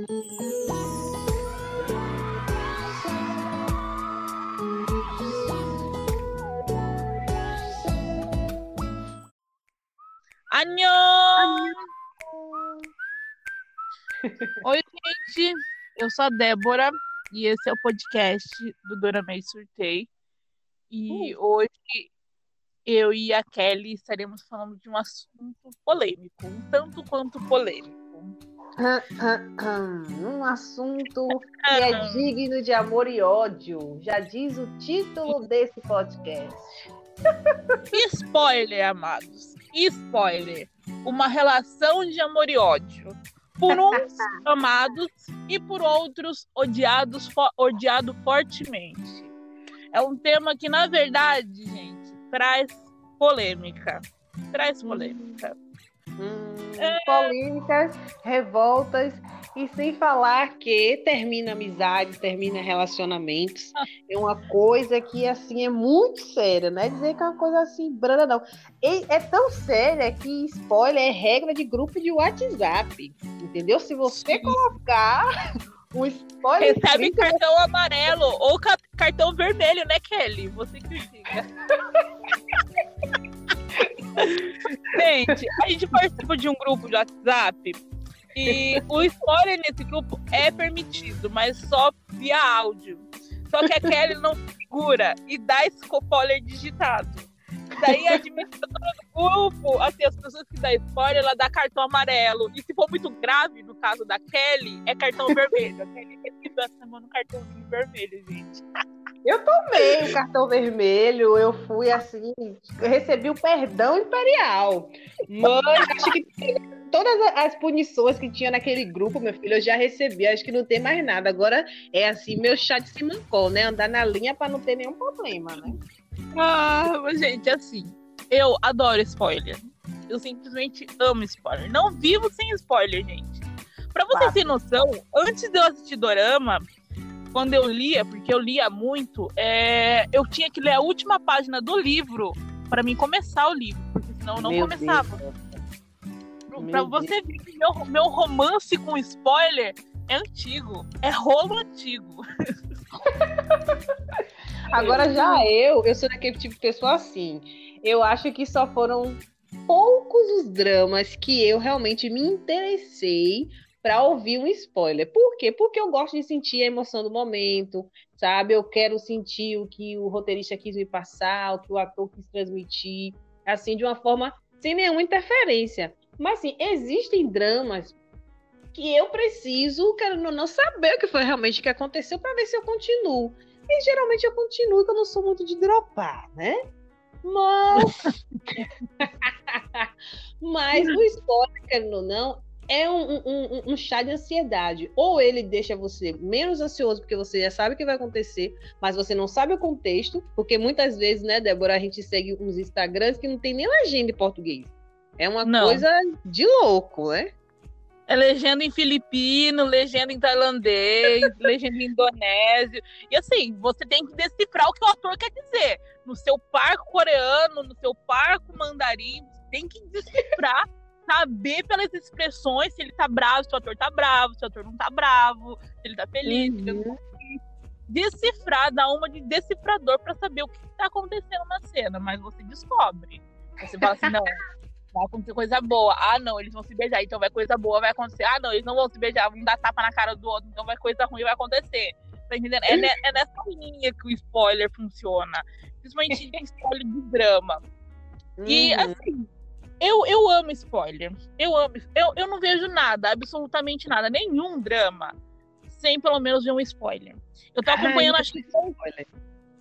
Anhô! Oi, gente. Eu sou a Débora e esse é o podcast do Dona May Surtei. E uh. hoje eu e a Kelly estaremos falando de um assunto polêmico, um tanto quanto polêmico. Um assunto que é digno de amor e ódio, já diz o título desse podcast. Spoiler, amados. Spoiler. Uma relação de amor e ódio. Por uns amados e por outros odiados fo odiado fortemente. É um tema que, na verdade, gente, traz polêmica. Traz polêmica. Hum. Polêmicas, revoltas e sem falar que termina amizade, termina relacionamentos. É uma coisa que, assim, é muito séria, não é dizer que é uma coisa assim, branda, não. E é tão séria que spoiler é regra de grupo de WhatsApp, entendeu? Se você colocar um spoiler... Recebe cartão amarelo ou ca cartão vermelho, né, Kelly? Você que diga. Gente, a gente participa de um grupo de WhatsApp e o spoiler nesse grupo é permitido, mas só via áudio. Só que a Kelly não segura e dá spoiler digitado. Daí a administradora do grupo, assim, as pessoas que dão spoiler, ela dá cartão amarelo. E se for muito grave, no caso da Kelly, é cartão vermelho. A Kelly recebeu essa semana um cartãozinho vermelho, gente. Eu tomei o cartão vermelho, eu fui assim, eu recebi o perdão imperial. Mas acho que todas as punições que tinha naquele grupo, meu filho, eu já recebi, acho que não tem mais nada. Agora é assim, meu chá de simancol, né? Andar na linha para não ter nenhum problema, né? Ah, gente, assim, eu adoro spoiler. Eu simplesmente amo spoiler. Não vivo sem spoiler, gente. Pra vocês terem noção, antes de eu assistir Dorama, quando eu lia, porque eu lia muito, é, eu tinha que ler a última página do livro para mim começar o livro, porque senão eu não meu começava. Para você ver que meu, meu romance com spoiler é antigo, é rolo antigo. Agora já eu, eu sou daquele tipo de pessoa assim. Eu acho que só foram poucos os dramas que eu realmente me interessei para ouvir um spoiler. Por quê? Porque eu gosto de sentir a emoção do momento, sabe? Eu quero sentir o que o roteirista quis me passar, o que o ator quis transmitir, assim, de uma forma sem nenhuma interferência. Mas, assim, existem dramas que eu preciso, quero não saber o que foi realmente que aconteceu para ver se eu continuo. E geralmente eu continuo, porque eu não sou muito de dropar, né? Mas. Mas o spoiler, querendo ou não, é um, um, um, chá de ansiedade. Ou ele deixa você menos ansioso, porque você já sabe o que vai acontecer, mas você não sabe o contexto, porque muitas vezes, né, Débora, a gente segue uns Instagrams que não tem nem legenda em português. É uma não. coisa de louco, né? É legenda em filipino, legenda em tailandês, legenda em indonésio. E assim, você tem que decifrar o que o autor quer dizer. No seu parco coreano, no seu parco mandarim, você tem que decifrar saber pelas expressões se ele tá bravo, se o ator tá bravo, se o ator não tá bravo, se ele tá feliz, uhum. se ele tá feliz. Decifrar, dar uma de decifrador para saber o que tá acontecendo na cena, mas você descobre. Você fala assim, não, vai acontecer coisa boa. Ah, não, eles vão se beijar, então vai coisa boa, vai acontecer. Ah, não, eles não vão se beijar, vão dar tapa na cara do outro, então vai coisa ruim, vai acontecer. Tá entendendo? É, é nessa linha que o spoiler funciona. Principalmente em spoiler de drama. E, uhum. assim, eu, eu amo spoiler. Eu amo. Eu, eu não vejo nada, absolutamente nada, nenhum drama, sem pelo menos ver um spoiler. Eu tô acompanhando, Ai, acho que.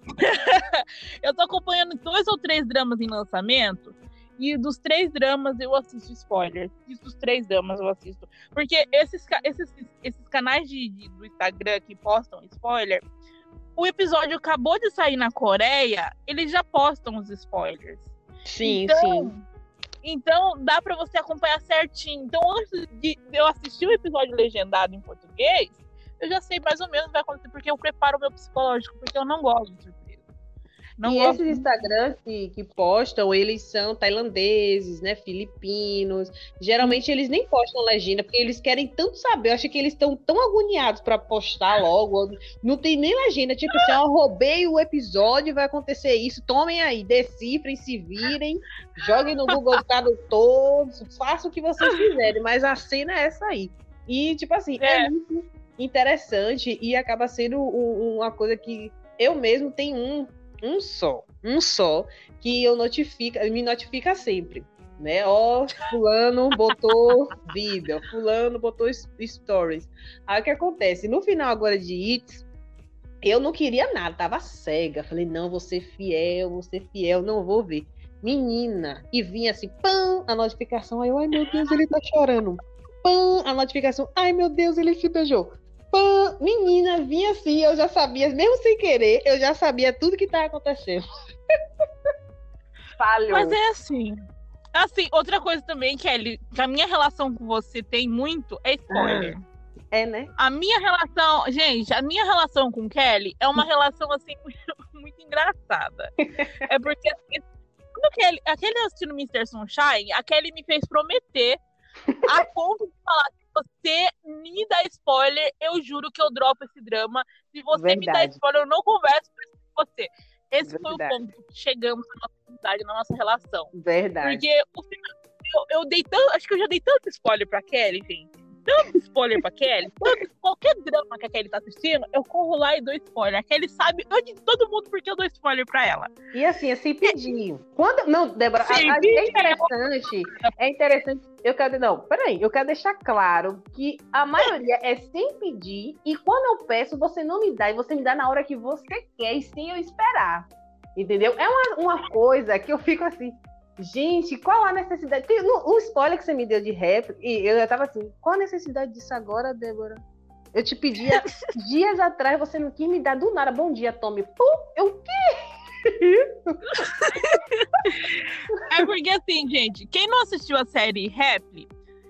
eu tô acompanhando dois ou três dramas em lançamento. E dos três dramas eu assisto spoiler. E dos três dramas eu assisto. Porque esses, esses, esses canais de, de, do Instagram que postam spoiler, o episódio acabou de sair na Coreia, eles já postam os spoilers. Sim, então, sim. Então dá para você acompanhar certinho. Então antes de eu assistir o episódio legendado em português, eu já sei mais ou menos o que vai acontecer, porque eu preparo o meu psicológico, porque eu não gosto de. Não e esses Instagrams que, que postam, eles são tailandeses, né? Filipinos. Geralmente eles nem postam legenda, porque eles querem tanto saber. Eu acho que eles estão tão agoniados para postar logo. Não tem nem legenda. Tipo assim, eu roubei o episódio, vai acontecer isso. Tomem aí, decifrem, se virem, joguem no Google Tradutor, façam o que vocês quiserem. Mas a cena é essa aí. E, tipo assim, é, é muito interessante e acaba sendo uma coisa que eu mesmo tenho um um só, um só, que eu notifica, me notifica sempre. Né? Ó, fulano botou vídeo, fulano botou stories. Aí o que acontece? No final agora de It's, eu não queria nada, tava cega. Falei, não, vou ser fiel, vou ser fiel, não vou ver. Menina, e vinha assim, pam, a notificação. Aí eu, ai meu Deus, ele tá chorando. Pam, a notificação, ai meu Deus, ele se beijou pã, menina, vinha assim, eu já sabia, mesmo sem querer, eu já sabia tudo que estava acontecendo. Falhou. Mas é assim. Assim, outra coisa também, Kelly, que a minha relação com você tem muito é spoiler. É, né? A minha relação, gente, a minha relação com Kelly é uma relação assim muito, muito engraçada. é porque assim, quando Kelly, aquele assistindo Mr. Sunshine, a Kelly me fez prometer a ponto de falar você me dá spoiler, eu juro que eu dropo esse drama. Se você Verdade. me dá spoiler, eu não converso com você. Esse Verdade. foi o ponto que chegamos na nossa amizade, na nossa relação. Verdade. Porque o final, eu, eu dei tanto. Acho que eu já dei tanto spoiler pra Kelly, gente tanto spoiler pra Kelly, tanto, qualquer drama que a Kelly tá assistindo, eu corro lá e dou spoiler. A Kelly sabe antes de todo mundo porque eu dou spoiler pra ela. E assim, é sem pedir. Quando, não, Débora, a, a, é interessante, é interessante, eu quero, não, peraí, eu quero deixar claro que a maioria é sem pedir e quando eu peço, você não me dá e você me dá na hora que você quer e sem eu esperar. Entendeu? É uma, uma coisa que eu fico assim, Gente, qual a necessidade? No, o spoiler que você me deu de rap, e eu já tava assim, qual a necessidade disso agora, Débora? Eu te pedia dias atrás, você não quis me dar do nada. Bom dia, Tommy. Pum, eu o quê? é porque assim, gente, quem não assistiu a série Rap,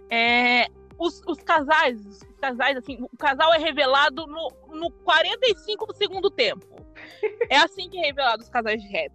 é, os, os casais, os casais, assim, o casal é revelado no, no 45 do segundo tempo. É assim que é revelado os casais de rap.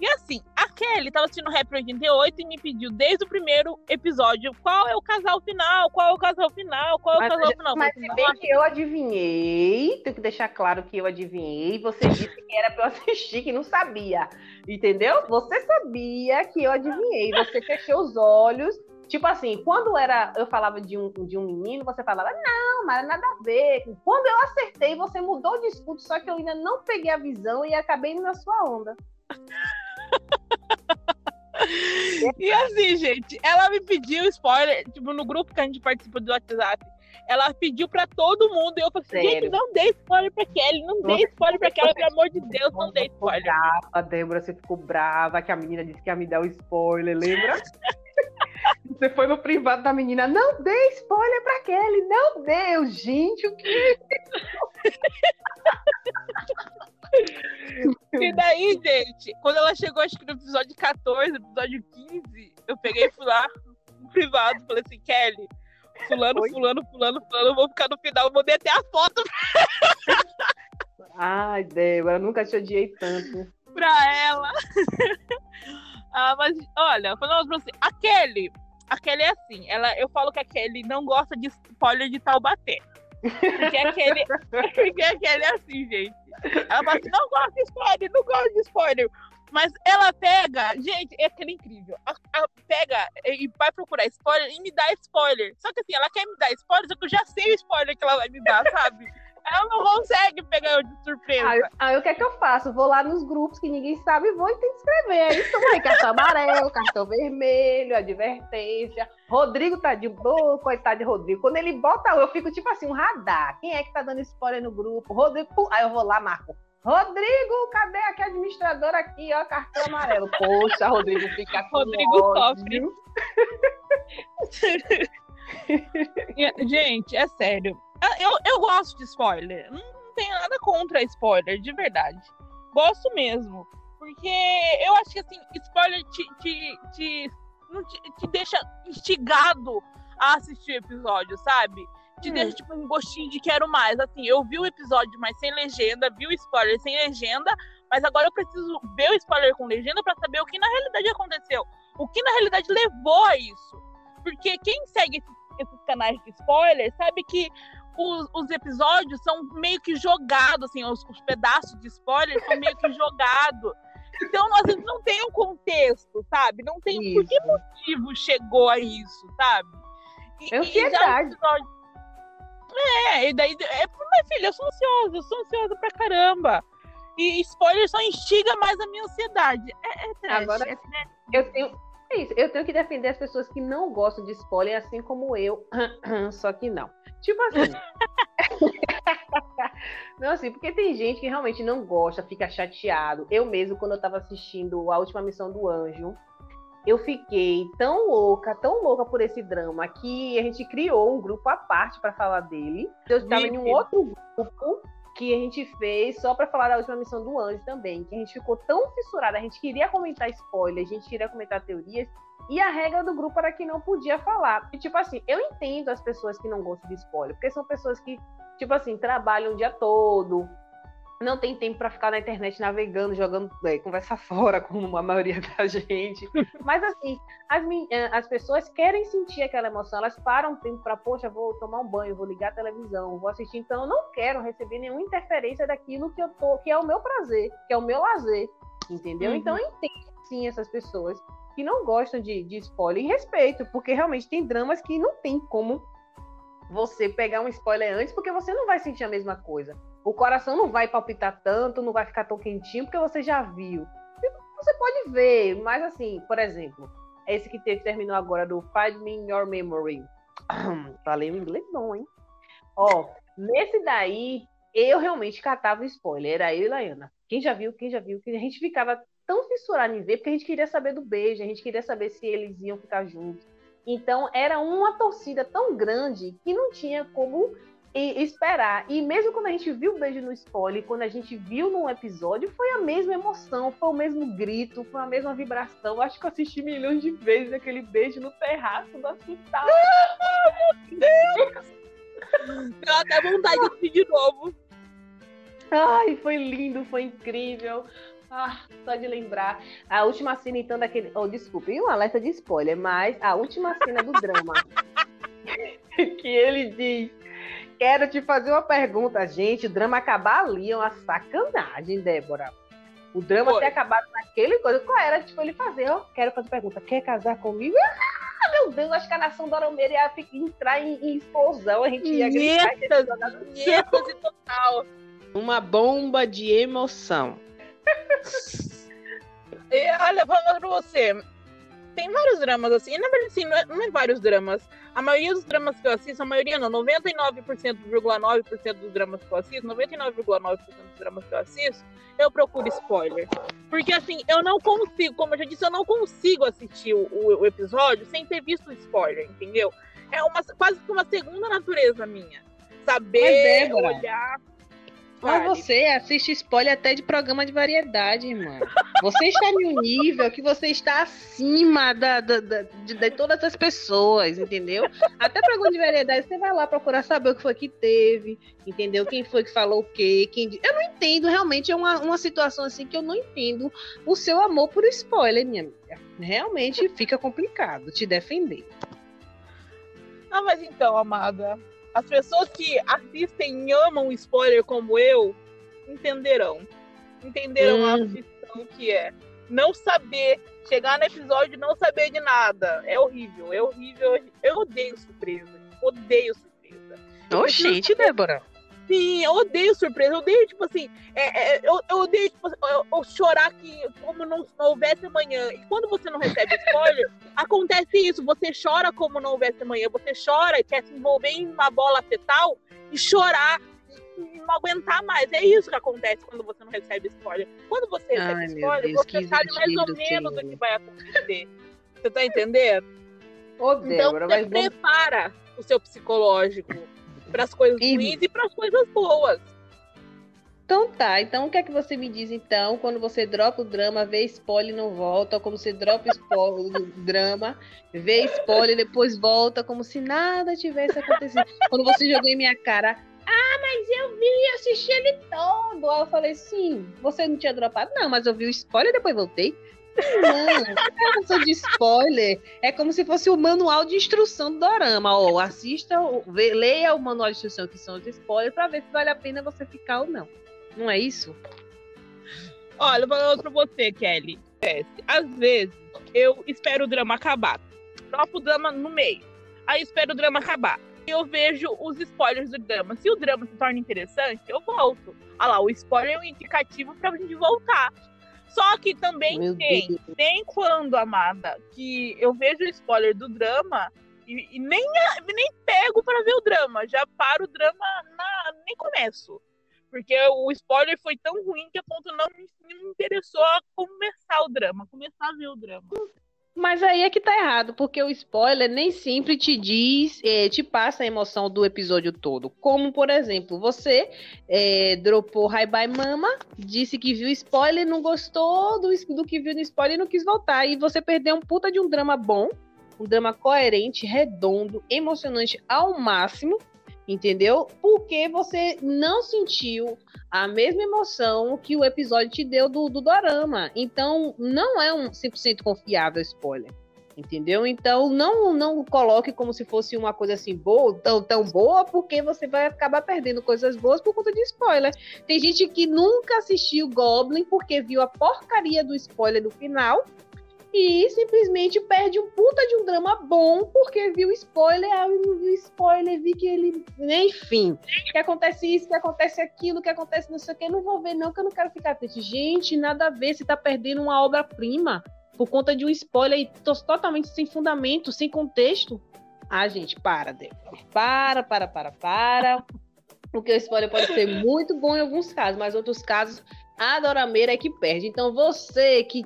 E assim, a Kelly tava assistindo Rap 88 e me pediu desde o primeiro episódio qual é o casal final, qual é o casal final, qual é o mas, casal final. Mas se bem que eu adivinhei, tenho que deixar claro que eu adivinhei, você disse que era pra eu assistir, que não sabia. Entendeu? Você sabia que eu adivinhei, você fechou os olhos. Tipo assim, quando era, eu falava de um, de um menino, você falava, não, mas nada a ver. Quando eu acertei, você mudou de escudo, só que eu ainda não peguei a visão e acabei na sua onda. E assim, gente, ela me pediu spoiler, tipo, no grupo que a gente participa do WhatsApp. Ela pediu pra todo mundo e eu falei assim, gente, não dê spoiler pra Kelly, não dê spoiler pra Kelly, pelo amor de Deus, não dê spoiler. Brava, Débora, você ficou brava que a menina disse que ia me dar o spoiler, lembra? Você foi no privado da menina, não dê spoiler pra Kelly, não deu, gente, o que? E daí, gente, quando ela chegou, acho que no episódio 14, episódio 15, eu peguei e fui lá no privado, falei assim, Kelly, fulano, Oi? fulano, fulano, fulano, eu vou ficar no final, vou meter a foto. Ai, Débora, eu nunca te odiei tanto. pra ela. ah, mas, olha, falando pra você, a Kelly, a Kelly é assim, ela, eu falo que a Kelly não gosta de spoiler de Taubaté. Porque aquele, porque aquele é assim, gente. Ela fala assim, não gosto de spoiler, não gosto de spoiler. Mas ela pega, gente, é aquele incrível. Ela pega e vai procurar spoiler e me dá spoiler. Só que assim, ela quer me dar spoiler, só que eu já sei o spoiler que ela vai me dar, sabe? Ela não consegue pegar eu de surpresa. Aí, aí o que é que eu faço? Vou lá nos grupos que ninguém sabe e vou e tem que escrever. Aí toma aí cartão amarelo, cartão vermelho, advertência. Rodrigo tá de boa, coitado de Rodrigo. Quando ele bota, eu fico tipo assim, um radar. Quem é que tá dando spoiler no grupo? Rodrigo, pum, aí eu vou lá, marco. Rodrigo, cadê aqui a administradora aqui, ó, cartão amarelo. Poxa, Rodrigo fica com Rodrigo sofre. Gente, é sério. Eu, eu gosto de spoiler. Não tenho nada contra spoiler, de verdade. Gosto mesmo. Porque eu acho que assim, spoiler te, te, te, te, te deixa instigado a assistir o episódio, sabe? Te hum. deixa tipo um gostinho de quero mais. Assim, eu vi o episódio, mas sem legenda, vi o spoiler sem legenda, Mas agora eu preciso ver o spoiler com legenda para saber o que na realidade aconteceu. O que na realidade levou a isso. Porque quem segue esses, esses canais de spoiler sabe que os, os, episódios são meio que jogados, assim, os, os pedaços de spoiler são meio que jogados. Então, às vezes, não tem um contexto, sabe? Não tem isso. por que motivo chegou a isso, sabe? E, é ansiedade. Episódio... É, e daí, é, minha filha, eu sou ansiosa, eu sou ansiosa pra caramba. E spoiler só instiga mais a minha ansiedade. É, é trash, Agora, é trash. eu tenho. É isso, eu tenho que defender as pessoas que não gostam de spoiler, assim como eu, só que não. Tipo assim. não, assim, porque tem gente que realmente não gosta, fica chateado. Eu mesmo, quando eu tava assistindo a última missão do Anjo, eu fiquei tão louca, tão louca por esse drama que a gente criou um grupo à parte para falar dele. Eu estava em um outro grupo que a gente fez só para falar da última missão do Anjo também, que a gente ficou tão fissurada, a gente queria comentar spoiler, a gente queria comentar teorias, e a regra do grupo era que não podia falar. E, tipo assim, eu entendo as pessoas que não gostam de spoiler, porque são pessoas que, tipo assim, trabalham o dia todo, não tem tempo para ficar na internet navegando, jogando é, conversa fora, como a maioria da gente. Mas assim, as, é, as pessoas querem sentir aquela emoção, elas param tempo para, poxa, vou tomar um banho, vou ligar a televisão, vou assistir, então eu não quero receber nenhuma interferência daquilo que eu tô, que é o meu prazer, que é o meu lazer, entendeu? Uhum. Então eu entendo sim essas pessoas que não gostam de, de spoiler e respeito, porque realmente tem dramas que não tem como você pegar um spoiler antes, porque você não vai sentir a mesma coisa. O coração não vai palpitar tanto, não vai ficar tão quentinho, porque você já viu. Você pode ver, mas assim, por exemplo, esse que terminou agora do Find Me in Your Memory. Falei um inglês bom, hein? Ó, nesse daí, eu realmente catava spoiler. Era eu e Laiana. Quem já viu, quem já viu, a gente ficava tão fissurado em ver, porque a gente queria saber do beijo, a gente queria saber se eles iam ficar juntos. Então, era uma torcida tão grande que não tinha como esperar. E mesmo quando a gente viu o beijo no spoiler, quando a gente viu num episódio, foi a mesma emoção, foi o mesmo grito, foi a mesma vibração. Acho que eu assisti milhões de vezes aquele beijo no terraço do hospital. meu Deus! Deu até vontade de assistir de novo. Ai, foi lindo, foi incrível. Ah, só de lembrar. A última cena, então, daquele. Oh, desculpe, um alerta de spoiler, mas a última cena do drama. que ele diz quero te fazer uma pergunta, gente. O drama acabar ali é uma sacanagem, Débora. O drama Foi. ter acabado naquele coisa. Qual era? Tipo, ele fazer, ó, quero fazer pergunta. Quer casar comigo? Ah, meu Deus, acho que a nação Doromeira ia entrar em, em, explosão. A gente ia gritar. Êxtase total. Uma bomba de emoção. E, olha, falando pra você, tem vários dramas assim. Na verdade, sim, não é, não é, vários dramas. A maioria dos dramas que eu assisto, a maioria não, 99,9% dos dramas que eu assisto, 99,9% dos dramas que eu assisto, eu procuro spoiler. Porque assim, eu não consigo, como eu já disse, eu não consigo assistir o, o, o episódio sem ter visto o spoiler, entendeu? É uma, quase que uma segunda natureza minha. Saber olhar mas você assiste spoiler até de programa de variedade, irmã. Você está em um nível que você está acima da, da, da de, de, todas as pessoas, entendeu? Até programa de variedade, você vai lá procurar saber o que foi que teve, entendeu? Quem foi que falou o quê? Quem... Eu não entendo, realmente é uma, uma situação assim que eu não entendo o seu amor por spoiler, minha amiga. Realmente fica complicado te defender. Ah, mas então, amada, as pessoas que assistem e amam spoiler como eu entenderão. Entenderão hum. a aflição que é. Não saber, chegar no episódio e não saber de nada. É horrível, é horrível. Eu odeio surpresa. Odeio surpresa. Oxente, Débora. Sim, eu odeio surpresa. Eu odeio, tipo assim, é, é, eu, eu, odeio tipo, eu, eu chorar que como não, não, houvesse amanhã. E quando você não recebe spoiler, acontece isso. Você chora como não houvesse amanhã. Você chora e quer se envolver em uma bola fetal e chorar e não aguentar mais. É isso que acontece quando você não recebe spoiler. Quando você recebe Ai, spoiler, Deus, você sabe mais ou menos o que vai acontecer. Você tá entendendo? Ô, então, Débora, você prepara o seu psicológico para as coisas e... ruins e para as coisas boas. Então tá, então o que é que você me diz então quando você dropa o drama, vê spoiler e não volta, ou como você dropa o drama, vê spoiler e depois volta, como se nada tivesse acontecido. quando você jogou em minha cara, ah, mas eu vi, assisti ele todo. Aí eu falei, sim, você não tinha dropado? Não, mas eu vi o spoiler e depois voltei. Não, sou de spoiler. É como se fosse o manual de instrução do Dorama. Ó, assista, leia o manual de instrução que são os spoilers para ver se vale a pena você ficar ou não. Não é isso? Olha, vou falar pra você, Kelly. Às vezes, eu espero o drama acabar. Dropo o drama no meio. Aí espero o drama acabar. Eu vejo os spoilers do drama. Se o drama se torna interessante, eu volto. Ah lá, o spoiler é um indicativo pra gente voltar. Só que também Meu tem, Deus. tem quando, amada, que eu vejo o spoiler do drama e, e nem, nem pego para ver o drama. Já paro o drama, na, nem começo. Porque o spoiler foi tão ruim que a ponto não me, me interessou a começar o drama, começar a ver o drama. Mas aí é que tá errado, porque o spoiler nem sempre te diz, é, te passa a emoção do episódio todo. Como, por exemplo, você é, dropou Hi Bye Mama, disse que viu spoiler, não gostou do, do que viu no spoiler e não quis voltar. E você perdeu um puta de um drama bom, um drama coerente, redondo, emocionante ao máximo, entendeu? Porque você não sentiu a mesma emoção que o episódio te deu do, do Dorama. Então, não é um 100% confiável spoiler. Entendeu? Então, não não coloque como se fosse uma coisa assim boa, tão, tão boa, porque você vai acabar perdendo coisas boas por conta de spoiler. Tem gente que nunca assistiu Goblin porque viu a porcaria do spoiler no final e simplesmente perde um puta de um drama bom porque viu spoiler, aí não viu spoiler, vi que ele. Enfim, que acontece isso, que acontece aquilo, que acontece não sei o que, não vou ver, não, que eu não quero ficar triste. Gente, nada a ver, você tá perdendo uma obra-prima por conta de um spoiler e totalmente sem fundamento, sem contexto. Ah, gente, para, Débora. Para, para, para, para. Porque o spoiler pode ser muito bom em alguns casos, mas em outros casos a dorameira é que perde. Então você que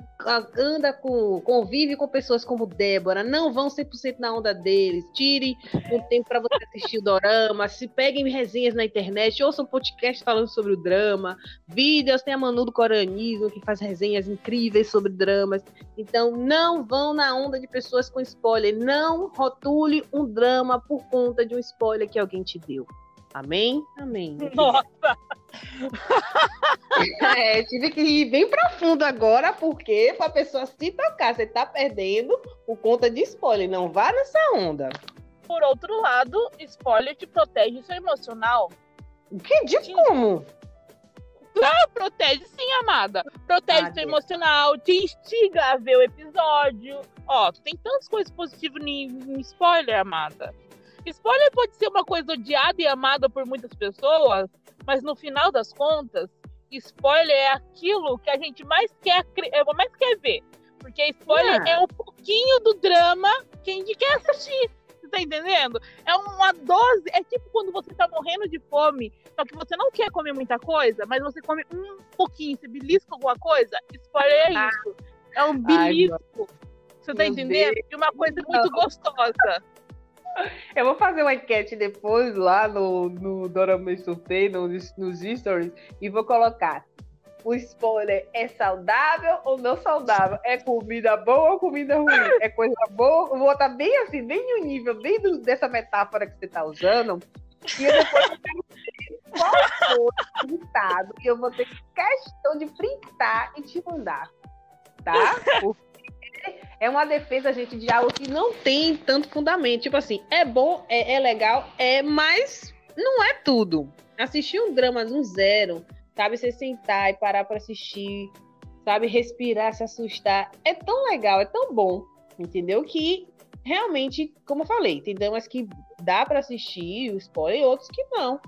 anda com, convive com pessoas como Débora, não vão 100% na onda deles. Tire um tempo para você assistir o dorama, se peguem resenhas na internet, ouçam podcast falando sobre o drama, vídeos, tem a Manu do Coranismo que faz resenhas incríveis sobre dramas. Então não vão na onda de pessoas com spoiler, não rotule um drama por conta de um spoiler que alguém te deu. Amém? Amém. Nossa! É, tive que ir bem profundo agora, porque para a pessoa se tocar, você tá perdendo por conta de spoiler. Não vá nessa onda. Por outro lado, spoiler te protege seu emocional. Que de te... como? Claro, protege sim, amada. Protege ah, seu Deus. emocional, te instiga a ver o episódio. Ó, tem tantas coisas positivas em spoiler, amada. Spoiler pode ser uma coisa odiada e amada por muitas pessoas, mas no final das contas, spoiler é aquilo que a gente mais quer, é, mais quer ver. Porque spoiler é. é um pouquinho do drama que a gente quer assistir. Você tá entendendo? É uma dose. É tipo quando você tá morrendo de fome, só que você não quer comer muita coisa, mas você come um pouquinho, você belisca alguma coisa. Spoiler é ah. isso. É um belisco. Ai, você tá entendendo? Deus. E uma coisa muito gostosa. Eu vou fazer uma enquete depois lá no, no Dorama Sorteio, nos, nos stories, e vou colocar o spoiler é saudável ou não saudável? É comida boa ou comida ruim? É coisa boa? Eu vou botar bem assim, bem no nível, bem do, dessa metáfora que você está usando. E eu depois eu quero qual o resultado. E eu vou ter questão de printar e te mandar. Tá? Porque é uma defesa, gente, de algo que não tem tanto fundamento. Tipo assim, é bom, é, é legal, é, mas não é tudo. Assistir um drama um zero, sabe? Você sentar e parar para assistir, sabe? Respirar, se assustar. É tão legal, é tão bom, entendeu? Que realmente, como eu falei, tem dramas que dá para assistir o spoiler e outros que não.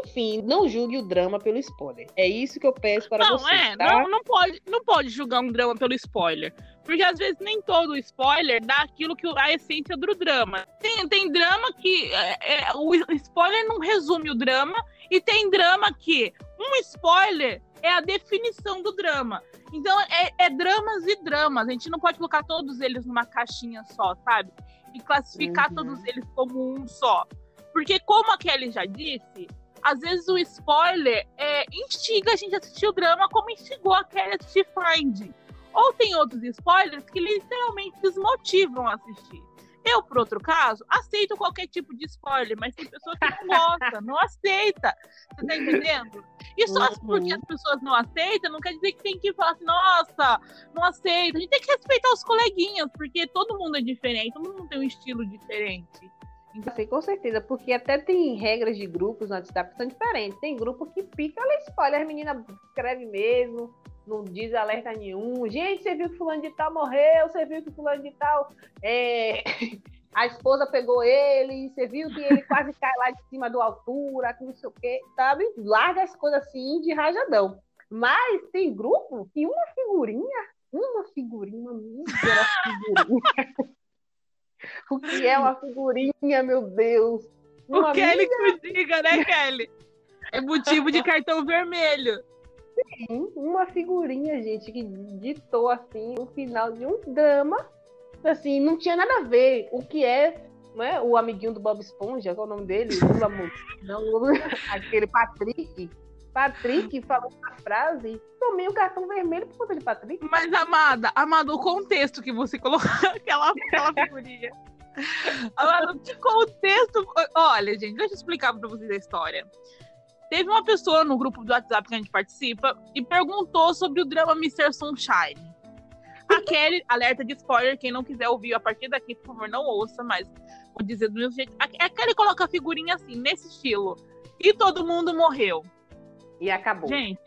Enfim, não julgue o drama pelo spoiler. É isso que eu peço para não, você. É, tá? não, não, pode, não pode julgar um drama pelo spoiler. Porque às vezes nem todo spoiler dá aquilo que a essência do drama. Tem, tem drama que é, é, o spoiler não resume o drama, e tem drama que um spoiler é a definição do drama. Então é, é dramas e dramas. A gente não pode colocar todos eles numa caixinha só, sabe? E classificar uhum. todos eles como um só. Porque, como a Kelly já disse, às vezes o spoiler é, instiga a gente a assistir o drama como instigou a Kelly a assistir Find. Ou tem outros spoilers que literalmente desmotivam a assistir. Eu, por outro caso, aceito qualquer tipo de spoiler, mas tem pessoa que não gosta, não aceita. Você tá entendendo? E só uhum. porque as pessoas não aceitam, não quer dizer que tem que falar assim, nossa, não aceita. A gente tem que respeitar os coleguinhas, porque todo mundo é diferente, todo mundo tem um estilo diferente. Sim, com certeza, porque até tem regras de grupos no WhatsApp que são diferentes. Tem grupo que pica, ela escolhe, as meninas escreve mesmo, não diz alerta nenhum. Gente, você viu que fulano de tal morreu, você viu que fulano de tal é... a esposa pegou ele, você viu que ele quase cai lá de cima do altura, que não sei o quê, sabe? Larga as coisas assim de rajadão. Mas tem grupo que uma figurinha, uma figurinha, uma figurinha. O que é uma figurinha, meu Deus? Uma o Kelly que diga, né, Kelly? É motivo de cartão vermelho. Sim, uma figurinha, gente, que ditou assim o final de um drama. Assim, não tinha nada a ver. O que é né, o amiguinho do Bob Esponja, qual é o nome dele? Não, aquele Patrick. Patrick falou uma frase, tomei o cartão vermelho por conta de Patrick. Mas, amada, amada, o contexto que você colocou aquela, aquela figurinha. Amada, que contexto. Olha, gente, deixa eu explicar pra vocês a história. Teve uma pessoa no grupo do WhatsApp que a gente participa e perguntou sobre o drama Mr. Sunshine. A Kelly, alerta de spoiler, quem não quiser ouvir a partir daqui, por favor, não ouça, mas vou dizer do mesmo jeito. A Kelly coloca a figurinha assim, nesse estilo. E todo mundo morreu. E acabou. Gente,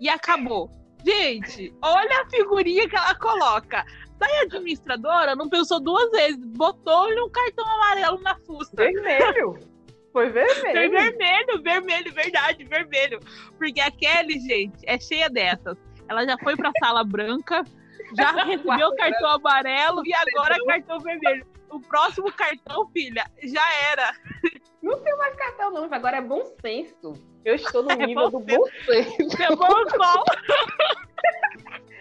e acabou. Gente, olha a figurinha que ela coloca. Daí a administradora não pensou duas vezes, botou-lhe um cartão amarelo na fuça. Vermelho. Foi vermelho. Foi vermelho, vermelho, verdade, vermelho. Porque a Kelly, gente, é cheia dessas. Ela já foi pra sala branca, já recebeu o cartão amarelo e agora cartão vermelho. O próximo cartão, filha, já era. Não tem mais cartão, não. Agora é bom senso. Eu estou no é nível do bom senso. É bom qual?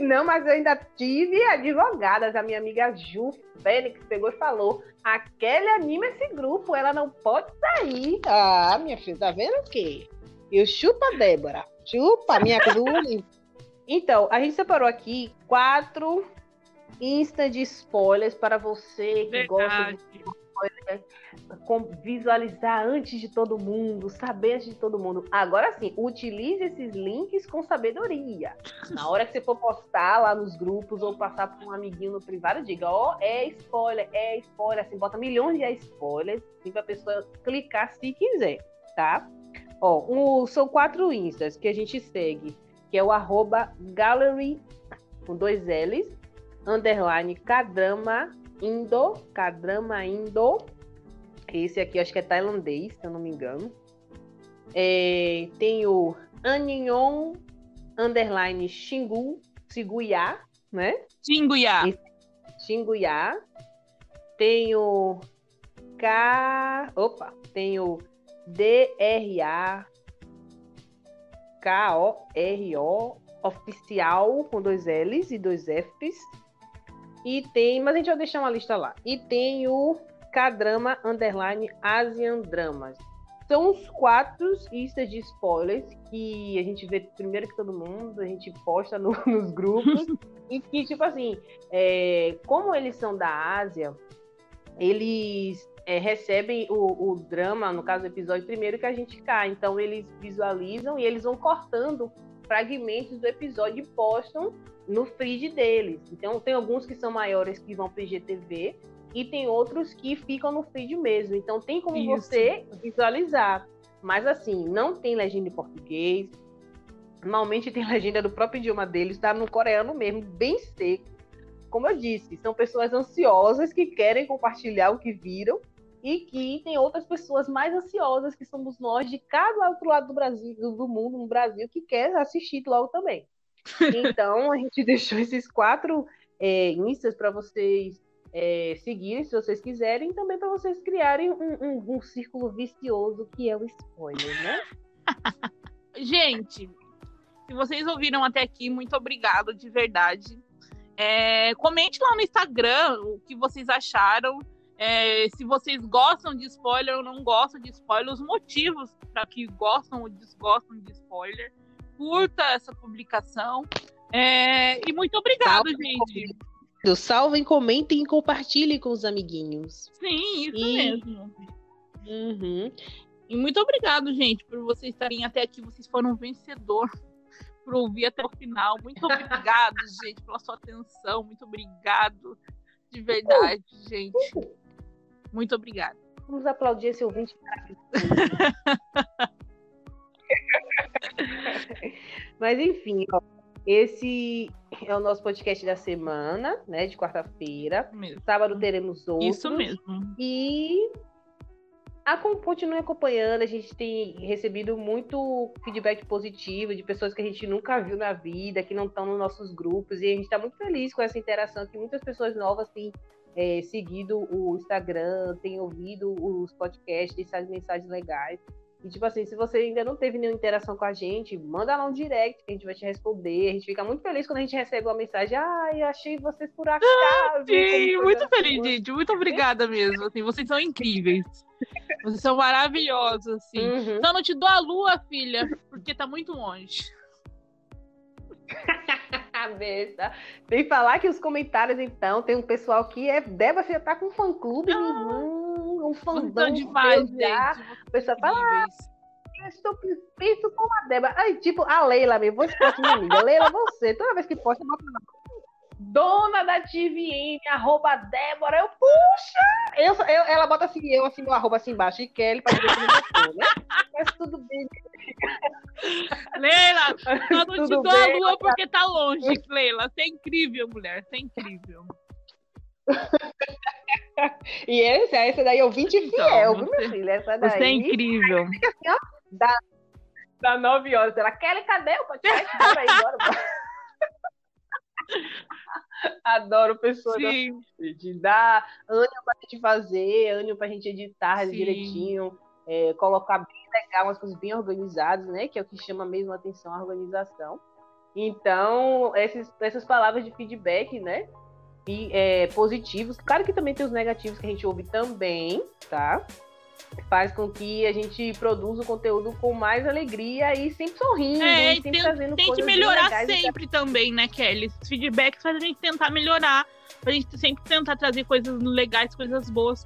Não, mas eu ainda tive advogadas. A minha amiga Ju Fênix pegou e falou: aquele anima esse grupo, ela não pode sair. Ah, minha filha, tá vendo o quê? Eu chupa, Débora. Chupa, minha cruz. então, a gente separou aqui quatro insta de spoilers para você que Verdade. gosta de visualizar antes de todo mundo, saber antes de todo mundo. Agora sim, utilize esses links com sabedoria. Na hora que você for postar lá nos grupos ou passar por um amiguinho no privado, diga: Ó, oh, é spoiler, é spoiler. Assim, bota milhões de spoilers assim, para a pessoa clicar se quiser, tá? Ó, um, são quatro instas que a gente segue, que é o gallery com dois L's, underline Kadrama Indo, Kadrama Indo. Esse aqui acho que é tailandês, se eu não me engano. É, tem o Aninhon underline Xingu, Xinguiá, né? Xinguiá. Xinguiá. Tem o K. Opa, tem o DRA K-O-R-O oficial com dois L's e dois F's. E tem, mas a gente vai deixar uma lista lá. E tem o K-Drama Underline Asian Dramas. São os quatro listas de spoilers que a gente vê primeiro que todo mundo, a gente posta no, nos grupos. e que, tipo assim, é, como eles são da Ásia, eles é, recebem o, o, drama, no caso do episódio, primeiro que a gente cai. Então eles visualizam e eles vão cortando fragmentos do episódio e postam no feed deles. Então, tem alguns que são maiores que vão para o IGTV e tem outros que ficam no feed mesmo. Então, tem como Isso. você visualizar. Mas, assim, não tem legenda em português. Normalmente tem legenda do próprio idioma deles, está no coreano mesmo, bem seco. Como eu disse, são pessoas ansiosas que querem compartilhar o que viram e que tem outras pessoas mais ansiosas que somos nós de cada outro lado do Brasil, do mundo, no Brasil, que quer assistir logo também. Então, a gente deixou esses quatro é, instas para vocês é, seguirem, se vocês quiserem, e também para vocês criarem um, um, um, círculo vicioso que é o spoiler, né? gente, se vocês ouviram até aqui, muito obrigado, de verdade. É, comente lá no Instagram o que vocês acharam. É, se vocês gostam de spoiler ou não gostam de spoiler, os motivos para que gostam ou desgostam de spoiler curta essa publicação. É, e muito obrigado, gente. Salvem, comentem e compartilhem com os amiguinhos. Sim, isso E- mesmo. Uhum. E muito obrigado, gente, por vocês estarem até aqui. Vocês foram um vencedor por ouvir até o final. Muito obrigado, gente, pela sua atenção. Muito obrigado. De verdade, gente. Muito obrigada. Vamos aplaudir esse ouvinte. Mas enfim, ó, esse é o nosso podcast da semana, né? De quarta-feira. Sábado teremos outro. Isso mesmo. E acom- continue acompanhando. A gente tem recebido muito feedback positivo de pessoas que a gente nunca viu na vida, que não estão nos nossos grupos. E a gente está muito feliz com essa interação, que muitas pessoas novas têm é, seguido o Instagram, têm ouvido os podcasts, deixado mensagens legais. E, tipo assim, se você ainda não teve nenhuma interação com a gente, manda lá um direct que a gente vai te responder. A gente fica muito feliz quando a gente recebe uma mensagem. Ai, achei vocês por acaso. Sim, como muito coisa feliz, boa." gente. Muito obrigada mesmo. Assim, vocês são incríveis. Vocês são maravilhosos, assim. Uhum. Só não te dou a lua, filha, porque tá muito longe. Cabeça. Sem falar que os comentários, então, tem um pessoal que é, deve já tá com um fã-clube, Ah, um fandom demais, já. O pessoal fala, Incríveis. ah, eu estou perfeito como a Débora. Ai, tipo, a Leila mesmo, vou expor minha amiga. Leila, você, toda vez que posta, bota lá. Dona da TVN, arroba Débora, eu, puxa! Eu, eu- ela bota assim, eu assim, no arroba assim embaixo, e Kelly, pra não botou, né? Mas tudo bem, Leila, só não te dou a bem, lua porque tá longe, Leila. Você é incrível, mulher. Você é incrível. E essa, essa daí é ouvinte Então, fiel, viu, você- minha filha? Essa daí. Você é incrível. Dá nove horas. Ela, Kelly, cadê o podcast? Bora aí, bora, bora. Adoro pessoas assim, de dar ânimo pra gente fazer, ânimo pra gente editar Sim. direitinho, é, colocar bem legal, umas coisas bem organizadas, né? Que é o que chama mesmo a atenção, a organização. Então, esses, essas palavras de feedback, né? E, é, positivos, claro que também tem os negativos que a gente ouve também, tá? Faz com que a gente produza o conteúdo com mais alegria e sempre sorrindo, É, e sempre tem- tem que coisas melhorar sempre também, né, Kelly? Os feedbacks fazem a gente tentar melhorar. Pra gente sempre tentar trazer coisas legais, coisas boas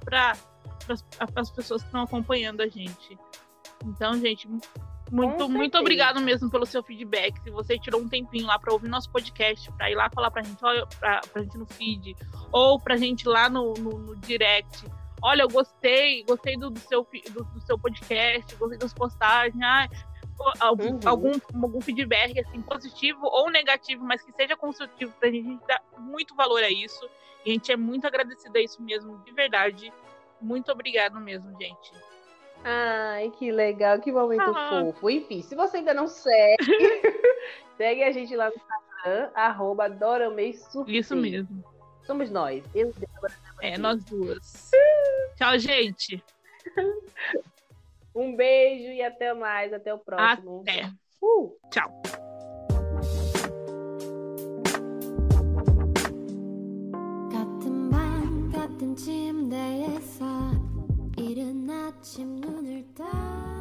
para as pessoas que estão acompanhando a gente. Então, gente, muito, muito obrigado mesmo pelo seu feedback. Se você tirou um tempinho lá para ouvir nosso podcast, para ir lá falar pra gente, olha, pra, pra gente no feed, ou pra gente lá no, no, no direct. Olha, eu gostei, gostei do, do seu, do, do seu podcast, gostei das postagens. Ai, algum, Uhum. algum, algum feedback assim, positivo ou negativo, mas que seja construtivo pra gente, a gente dá muito valor a isso. E a gente é muito agradecida a isso mesmo, de verdade. Muito obrigado mesmo, gente. Ai, que legal, que momento Ah. fofo. Enfim, se você ainda não segue, segue a gente lá no Instagram, arroba. Isso mesmo. Somos nós. Eu, Débora, É, nós duas. Tchau, gente. Um beijo e até mais. Até o próximo. Até. Uh! Tchau. 작은 침대에서 이른 아침 눈을 떠